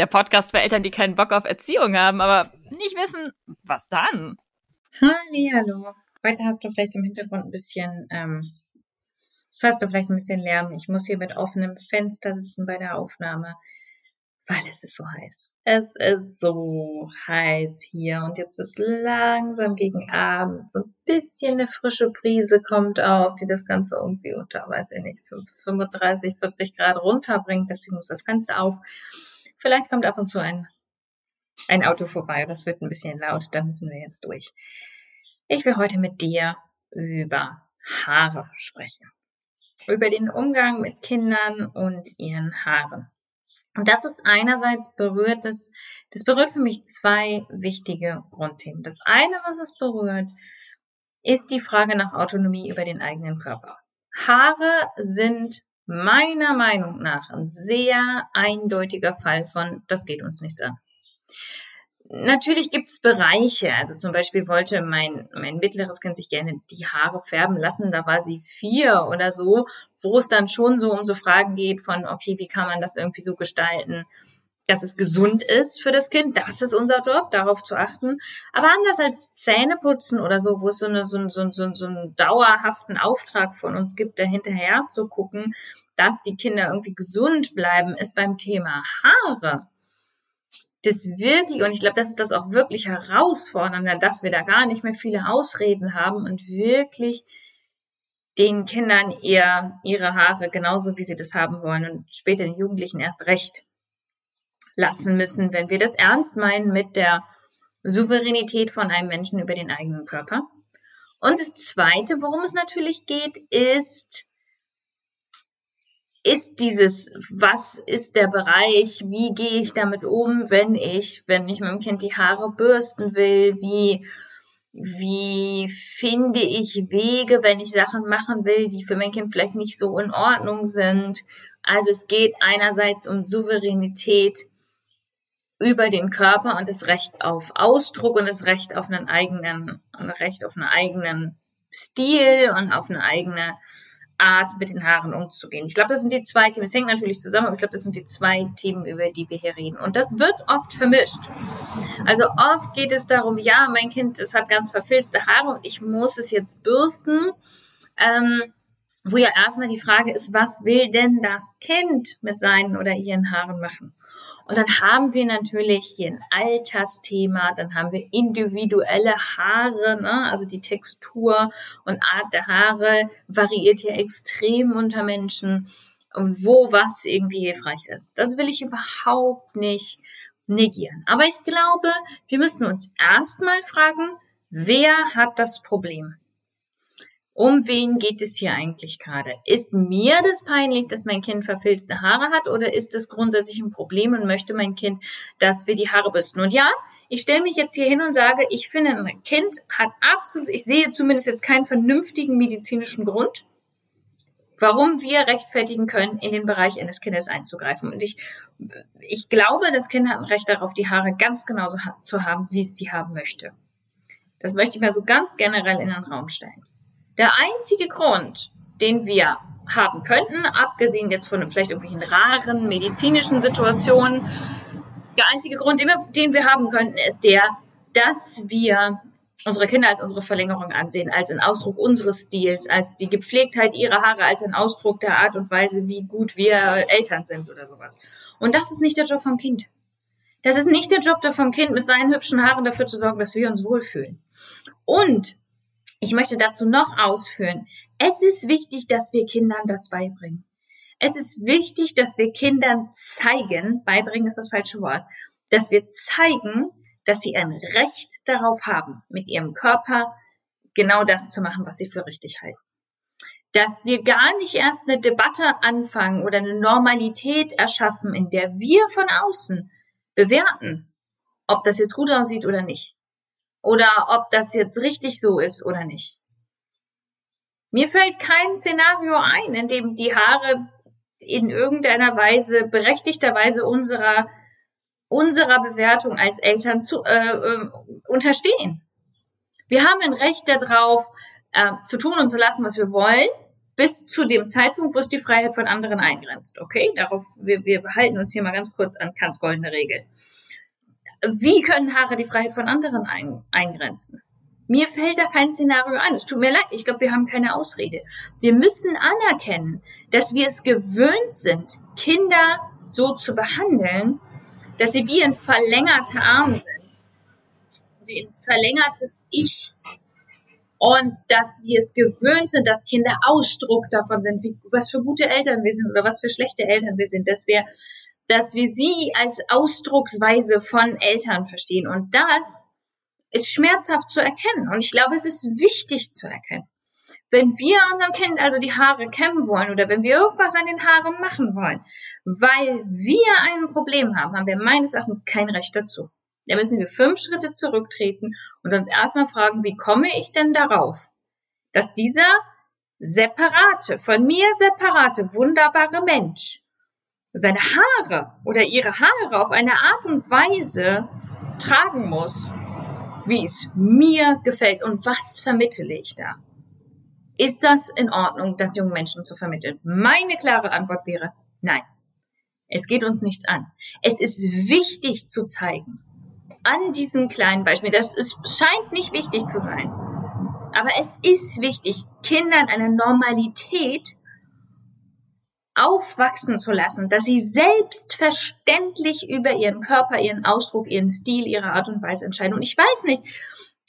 der Podcast für Eltern, die keinen Bock auf Erziehung haben, aber nicht wissen, was dann. Hallo. Heute hast du vielleicht im Hintergrund ein bisschen, ähm, hörst du vielleicht ein bisschen Lärm. Ich muss hier mit offenem Fenster sitzen bei der Aufnahme, weil es ist so heiß. Es ist so heiß hier und jetzt wird es langsam gegen Abend. So ein bisschen eine frische Brise kommt auf, die das Ganze irgendwie unter, weiß ich nicht, 35, 40 Grad runterbringt. Deswegen muss das Fenster auf. Vielleicht kommt ab und zu ein, ein Auto vorbei. Das wird ein bisschen laut. Da müssen wir jetzt durch. Ich will heute mit dir über Haare sprechen. Über den Umgang mit Kindern und ihren Haaren. Und das ist einerseits berührt, das, das berührt für mich zwei wichtige Grundthemen. Das eine, was es berührt, ist die Frage nach Autonomie über den eigenen Körper. Haare sind meiner Meinung nach ein sehr eindeutiger Fall von, das geht uns nichts an. Natürlich gibt's Bereiche, also zum Beispiel wollte mein, mein mittleres Kind sich gerne die Haare färben lassen, da war sie vier oder so, wo es dann schon so um so Fragen geht von, okay, wie kann man das irgendwie so gestalten, dass es gesund ist für das Kind. Das ist unser Job, darauf zu achten. Aber anders als Zähneputzen oder so, wo es so, eine, so, so, so, so einen dauerhaften Auftrag von uns gibt, da hinterher zu gucken, dass die Kinder irgendwie gesund bleiben, ist beim Thema Haare das wirklich, und ich glaube, das ist das auch wirklich herausfordernde, dass wir da gar nicht mehr viele Ausreden haben und wirklich den Kindern ihr, ihre Haare genauso, wie sie das haben wollen und später den Jugendlichen erst recht lassen müssen, wenn wir das ernst meinen mit der Souveränität von einem Menschen über den eigenen Körper. Und das Zweite, worum es natürlich geht, ist, ist dieses, was ist der Bereich, wie gehe ich damit um, wenn ich, wenn ich meinem Kind die Haare bürsten will, wie, wie finde ich Wege, wenn ich Sachen machen will, die für mein Kind vielleicht nicht so in Ordnung sind. Also es geht einerseits um Souveränität über den Körper und das Recht auf Ausdruck und das Recht auf einen eigenen, Recht auf einen eigenen Stil und auf eine eigene Art, mit den Haaren umzugehen. Ich glaube, das sind die zwei Themen. Es hängt natürlich zusammen, aber ich glaube, das sind die zwei Themen, über die wir hier reden. Und das wird oft vermischt. Also oft geht es darum, ja, mein Kind, es hat ganz verfilzte Haare und ich muss es jetzt bürsten. Ähm, wo ja erstmal die Frage ist, was will denn das Kind mit seinen oder ihren Haaren machen? Und dann haben wir natürlich hier ein Altersthema, dann haben wir individuelle Haare, ne? also die Textur und Art der Haare variiert hier extrem unter Menschen und wo was irgendwie hilfreich ist. Das will ich überhaupt nicht negieren. Aber ich glaube, wir müssen uns erstmal fragen, wer hat das Problem? Um wen geht es hier eigentlich gerade? Ist mir das peinlich, dass mein Kind verfilzte Haare hat oder ist das grundsätzlich ein Problem und möchte mein Kind, dass wir die Haare büsten? Und ja, ich stelle mich jetzt hier hin und sage, ich finde, ein Kind hat absolut, ich sehe zumindest jetzt keinen vernünftigen medizinischen Grund, warum wir rechtfertigen können, in den Bereich eines Kindes einzugreifen. Und ich, ich glaube, das Kind hat ein Recht darauf, die Haare ganz genauso zu haben, wie es sie haben möchte. Das möchte ich mal so ganz generell in den Raum stellen. Der einzige Grund, den wir haben könnten, abgesehen jetzt von vielleicht irgendwelchen raren medizinischen Situationen, der einzige Grund, den wir, den wir haben könnten, ist der, dass wir unsere Kinder als unsere Verlängerung ansehen, als ein Ausdruck unseres Stils, als die Gepflegtheit ihrer Haare, als ein Ausdruck der Art und Weise, wie gut wir Eltern sind oder sowas. Und das ist nicht der Job vom Kind. Das ist nicht der Job vom Kind, mit seinen hübschen Haaren dafür zu sorgen, dass wir uns wohlfühlen. Und ich möchte dazu noch ausführen. Es ist wichtig, dass wir Kindern das beibringen. Es ist wichtig, dass wir Kindern zeigen, beibringen ist das falsche Wort, dass wir zeigen, dass sie ein Recht darauf haben, mit ihrem Körper genau das zu machen, was sie für richtig halten. Dass wir gar nicht erst eine Debatte anfangen oder eine Normalität erschaffen, in der wir von außen bewerten, ob das jetzt gut aussieht oder nicht oder ob das jetzt richtig so ist oder nicht. Mir fällt kein Szenario ein, in dem die Haare in irgendeiner Weise berechtigterweise unserer unserer Bewertung als Eltern zu, äh, äh, unterstehen. Wir haben ein Recht darauf, äh, zu tun und zu lassen, was wir wollen, bis zu dem Zeitpunkt, wo es die Freiheit von anderen eingrenzt. Okay, darauf wir, wir halten uns hier mal ganz kurz an Kants goldene Regel. Wie können Haare die Freiheit von anderen ein, eingrenzen? Mir fällt da kein Szenario ein. Es tut mir leid. Ich glaube, wir haben keine Ausrede. Wir müssen anerkennen, dass wir es gewöhnt sind, Kinder so zu behandeln, dass sie wie ein verlängerter Arm sind. Wie ein verlängertes Ich. Und dass wir es gewöhnt sind, dass Kinder Ausdruck davon sind, wie, was für gute Eltern wir sind oder was für schlechte Eltern wir sind, dass wir dass wir sie als Ausdrucksweise von Eltern verstehen. Und das ist schmerzhaft zu erkennen. Und ich glaube, es ist wichtig zu erkennen. Wenn wir unserem Kind also die Haare kämmen wollen oder wenn wir irgendwas an den Haaren machen wollen, weil wir ein Problem haben, haben wir meines Erachtens kein Recht dazu. Da müssen wir fünf Schritte zurücktreten und uns erstmal fragen, wie komme ich denn darauf, dass dieser separate, von mir separate, wunderbare Mensch seine Haare oder ihre Haare auf eine Art und Weise tragen muss, wie es mir gefällt und was vermittle ich da? Ist das in Ordnung, das jungen Menschen zu vermitteln? Meine klare Antwort wäre nein. Es geht uns nichts an. Es ist wichtig zu zeigen, an diesem kleinen Beispiel, das ist, scheint nicht wichtig zu sein, aber es ist wichtig, Kindern eine Normalität aufwachsen zu lassen, dass sie selbstverständlich über ihren Körper, ihren Ausdruck, ihren Stil, ihre Art und Weise entscheiden. Und ich weiß nicht,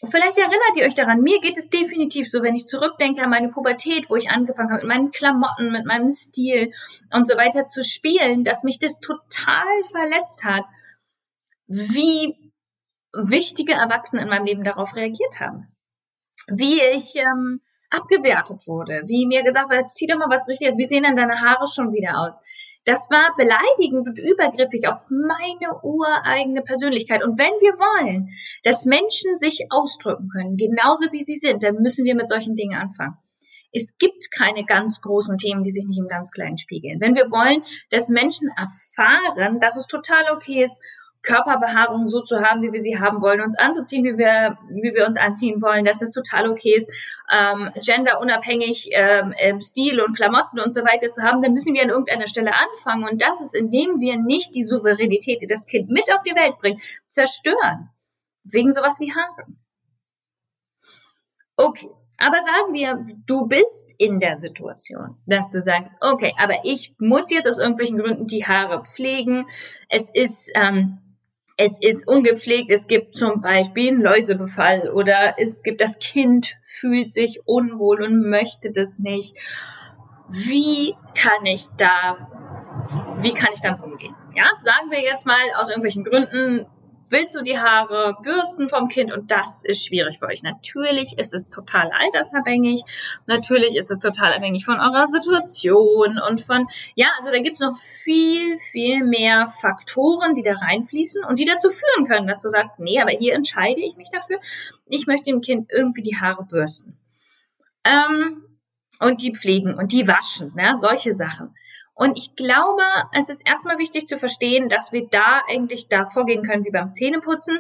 vielleicht erinnert ihr euch daran, mir geht es definitiv so, wenn ich zurückdenke an meine Pubertät, wo ich angefangen habe, mit meinen Klamotten, mit meinem Stil und so weiter zu spielen, dass mich das total verletzt hat, wie wichtige Erwachsene in meinem Leben darauf reagiert haben. Wie ich ähm, abgewertet wurde, wie mir gesagt wurde, zieh doch mal was richtig, wie sehen denn deine Haare schon wieder aus? Das war beleidigend und übergriffig auf meine ureigene Persönlichkeit. Und wenn wir wollen, dass Menschen sich ausdrücken können, genauso wie sie sind, dann müssen wir mit solchen Dingen anfangen. Es gibt keine ganz großen Themen, die sich nicht im ganz Kleinen spiegeln. Wenn wir wollen, dass Menschen erfahren, dass es total okay ist, Körperbehaarung so zu haben, wie wir sie haben wollen, uns anzuziehen, wie wir, wie wir uns anziehen wollen, dass es total okay ist, ähm, genderunabhängig ähm, Stil und Klamotten und so weiter zu haben, dann müssen wir an irgendeiner Stelle anfangen. Und das ist, indem wir nicht die Souveränität, die das Kind mit auf die Welt bringt, zerstören. Wegen sowas wie Haaren. Okay. Aber sagen wir, du bist in der Situation, dass du sagst, okay, aber ich muss jetzt aus irgendwelchen Gründen die Haare pflegen. Es ist ähm, es ist ungepflegt, es gibt zum Beispiel einen Läusebefall oder es gibt das Kind fühlt sich unwohl und möchte das nicht. Wie kann ich da, wie kann ich damit umgehen? Ja, sagen wir jetzt mal aus irgendwelchen Gründen willst du die Haare bürsten vom Kind und das ist schwierig für euch. Natürlich ist es total altersabhängig, natürlich ist es total abhängig von eurer Situation und von, ja, also da gibt's noch viel, viel mehr Faktoren, die da reinfließen und die dazu führen können, dass du sagst, nee, aber hier entscheide ich mich dafür, ich möchte dem Kind irgendwie die Haare bürsten. Ähm, und die pflegen und die waschen, ne? solche Sachen. Und ich glaube, es ist erstmal wichtig zu verstehen, dass wir da eigentlich da vorgehen können wie beim Zähneputzen,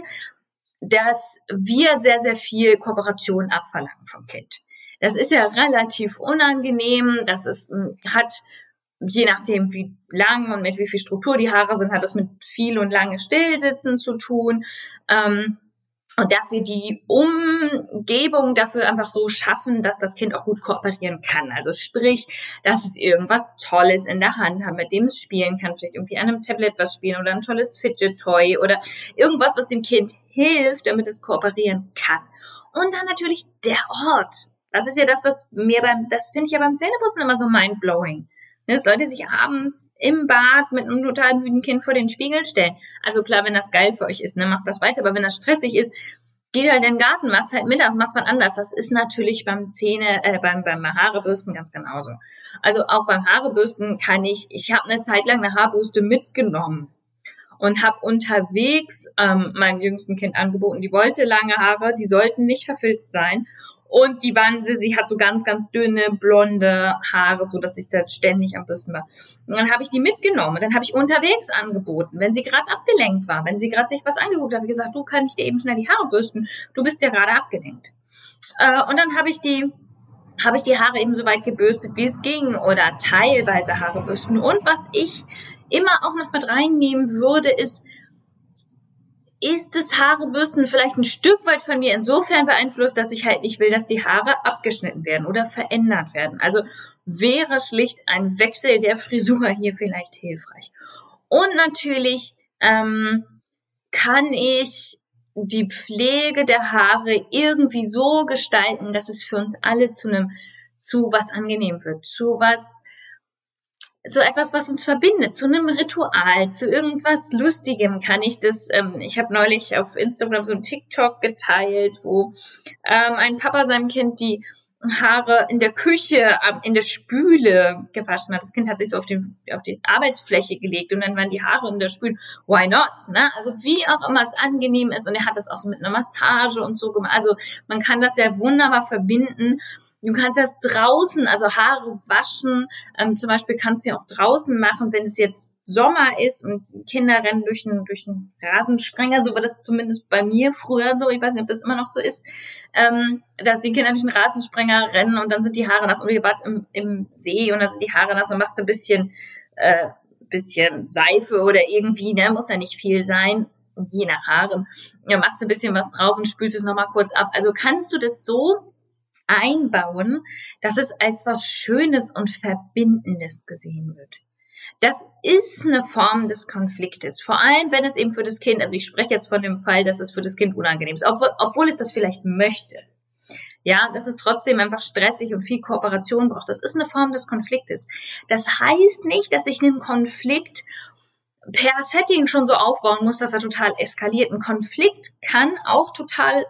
dass wir sehr, sehr viel Kooperation abverlangen vom Kind. Das ist ja relativ unangenehm, das ist, hm, hat, je nachdem wie lang und mit wie viel Struktur die Haare sind, hat das mit viel und lange Stillsitzen zu tun. Ähm, und dass wir die Umgebung dafür einfach so schaffen, dass das Kind auch gut kooperieren kann. Also sprich, dass es irgendwas Tolles in der Hand hat, mit dem es spielen kann, vielleicht irgendwie an einem Tablet was spielen oder ein tolles Fidget Toy oder irgendwas, was dem Kind hilft, damit es kooperieren kann. Und dann natürlich der Ort. Das ist ja das, was mir beim, das finde ich ja beim Zähneputzen immer so mindblowing. Ne, es sollte sich abends im Bad mit einem total müden Kind vor den Spiegel stellen. Also klar, wenn das geil für euch ist, ne, macht das weiter. Aber wenn das stressig ist, geht halt in den Garten, macht's halt mittags, macht's wann anders. Das ist natürlich beim Zähne, äh, beim, beim Haarebürsten ganz genauso. Also auch beim Haarebürsten kann ich, ich habe eine Zeit lang eine Haarbürste mitgenommen und habe unterwegs ähm, meinem jüngsten Kind angeboten, die wollte lange Haare, die sollten nicht verfilzt sein. Und die waren, sie, hat so ganz, ganz dünne, blonde Haare, so dass ich da ständig am Bürsten war. Und dann habe ich die mitgenommen. Dann habe ich unterwegs angeboten, wenn sie gerade abgelenkt war, wenn sie gerade sich was angeguckt hat, gesagt, du kann ich dir eben schnell die Haare bürsten. Du bist ja gerade abgelenkt. Äh, und dann habe ich die habe ich die Haare eben so weit gebürstet, wie es ging, oder teilweise Haare bürsten. Und was ich immer auch noch mit reinnehmen würde, ist ist das Haarebürsten vielleicht ein Stück weit von mir insofern beeinflusst, dass ich halt nicht will, dass die Haare abgeschnitten werden oder verändert werden. Also wäre schlicht ein Wechsel der Frisur hier vielleicht hilfreich. Und natürlich ähm, kann ich die Pflege der Haare irgendwie so gestalten, dass es für uns alle zu einem zu was angenehm wird, zu was so etwas, was uns verbindet, zu einem Ritual, zu irgendwas Lustigem kann ich das. Ähm, ich habe neulich auf Instagram so ein TikTok geteilt, wo ähm, ein Papa seinem Kind die Haare in der Küche, in der Spüle gewaschen hat. Das Kind hat sich so auf, den, auf die Arbeitsfläche gelegt und dann waren die Haare in der Spüle. Why not? Ne? Also wie auch immer es angenehm ist und er hat das auch so mit einer Massage und so gemacht. Also man kann das ja wunderbar verbinden Du kannst das draußen, also Haare waschen, ähm, zum Beispiel kannst du ja auch draußen machen, wenn es jetzt Sommer ist und Kinder rennen durch einen, durch einen Rasensprenger, so war das zumindest bei mir früher so, ich weiß nicht, ob das immer noch so ist, ähm, dass die Kinder durch einen Rasensprenger rennen und dann sind die Haare nass und wir bad im, im See und dann sind die Haare nass und machst du ein bisschen, äh, bisschen Seife oder irgendwie, ne, muss ja nicht viel sein, je nach Haaren, ja, machst ein bisschen was drauf und spülst es nochmal kurz ab. Also kannst du das so einbauen, dass es als was Schönes und Verbindendes gesehen wird. Das ist eine Form des Konfliktes. Vor allem, wenn es eben für das Kind, also ich spreche jetzt von dem Fall, dass es für das Kind unangenehm ist, obwohl, obwohl es das vielleicht möchte. Ja, dass es trotzdem einfach stressig und viel Kooperation braucht. Das ist eine Form des Konfliktes. Das heißt nicht, dass ich einen Konflikt per Setting schon so aufbauen muss, dass er total eskaliert. Ein Konflikt kann auch total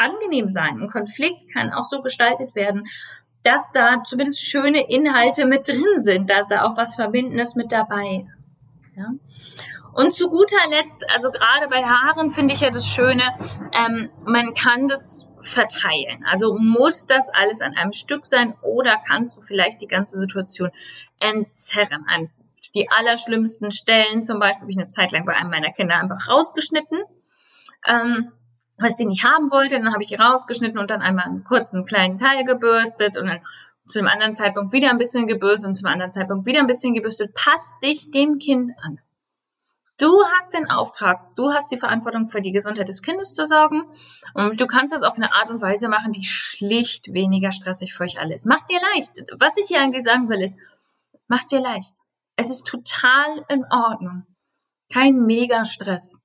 angenehm sein. Ein Konflikt kann auch so gestaltet werden, dass da zumindest schöne Inhalte mit drin sind, dass da auch was Verbindendes mit dabei ist. Ja? Und zu guter Letzt, also gerade bei Haaren finde ich ja das Schöne, ähm, man kann das verteilen. Also muss das alles an einem Stück sein oder kannst du vielleicht die ganze Situation entzerren an die allerschlimmsten Stellen. Zum Beispiel habe ich eine Zeit lang bei einem meiner Kinder einfach rausgeschnitten. Ähm, was die nicht haben wollte. Dann habe ich die rausgeschnitten und dann einmal einen kurzen kleinen Teil gebürstet und dann zu einem anderen Zeitpunkt wieder ein bisschen gebürstet und zum anderen Zeitpunkt wieder ein bisschen gebürstet. Pass dich dem Kind an. Du hast den Auftrag, du hast die Verantwortung für die Gesundheit des Kindes zu sorgen und du kannst das auf eine Art und Weise machen, die schlicht weniger stressig für euch alle ist. Mach's dir leicht. Was ich hier eigentlich sagen will ist, mach's dir leicht. Es ist total in Ordnung. Kein Mega-Stress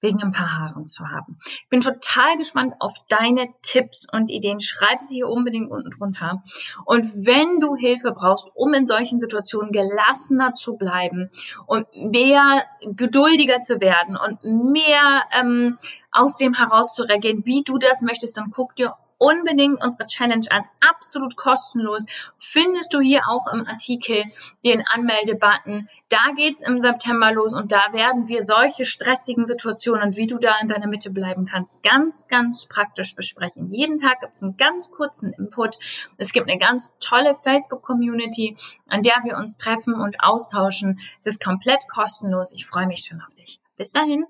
wegen ein paar Haaren zu haben. Ich bin total gespannt auf deine Tipps und Ideen. Schreib sie hier unbedingt unten drunter. Und wenn du Hilfe brauchst, um in solchen Situationen gelassener zu bleiben und mehr geduldiger zu werden und mehr ähm, aus dem heraus zu reagieren, wie du das möchtest, dann guck dir unbedingt unsere Challenge an. Absolut kostenlos. Findest du hier auch im Artikel den Anmeldebutton. Da geht's im September los und da werden wir solche stressigen Situationen und wie du da in deiner Mitte bleiben kannst, ganz, ganz praktisch besprechen. Jeden Tag gibt's einen ganz kurzen Input. Es gibt eine ganz tolle Facebook-Community, an der wir uns treffen und austauschen. Es ist komplett kostenlos. Ich freue mich schon auf dich. Bis dahin.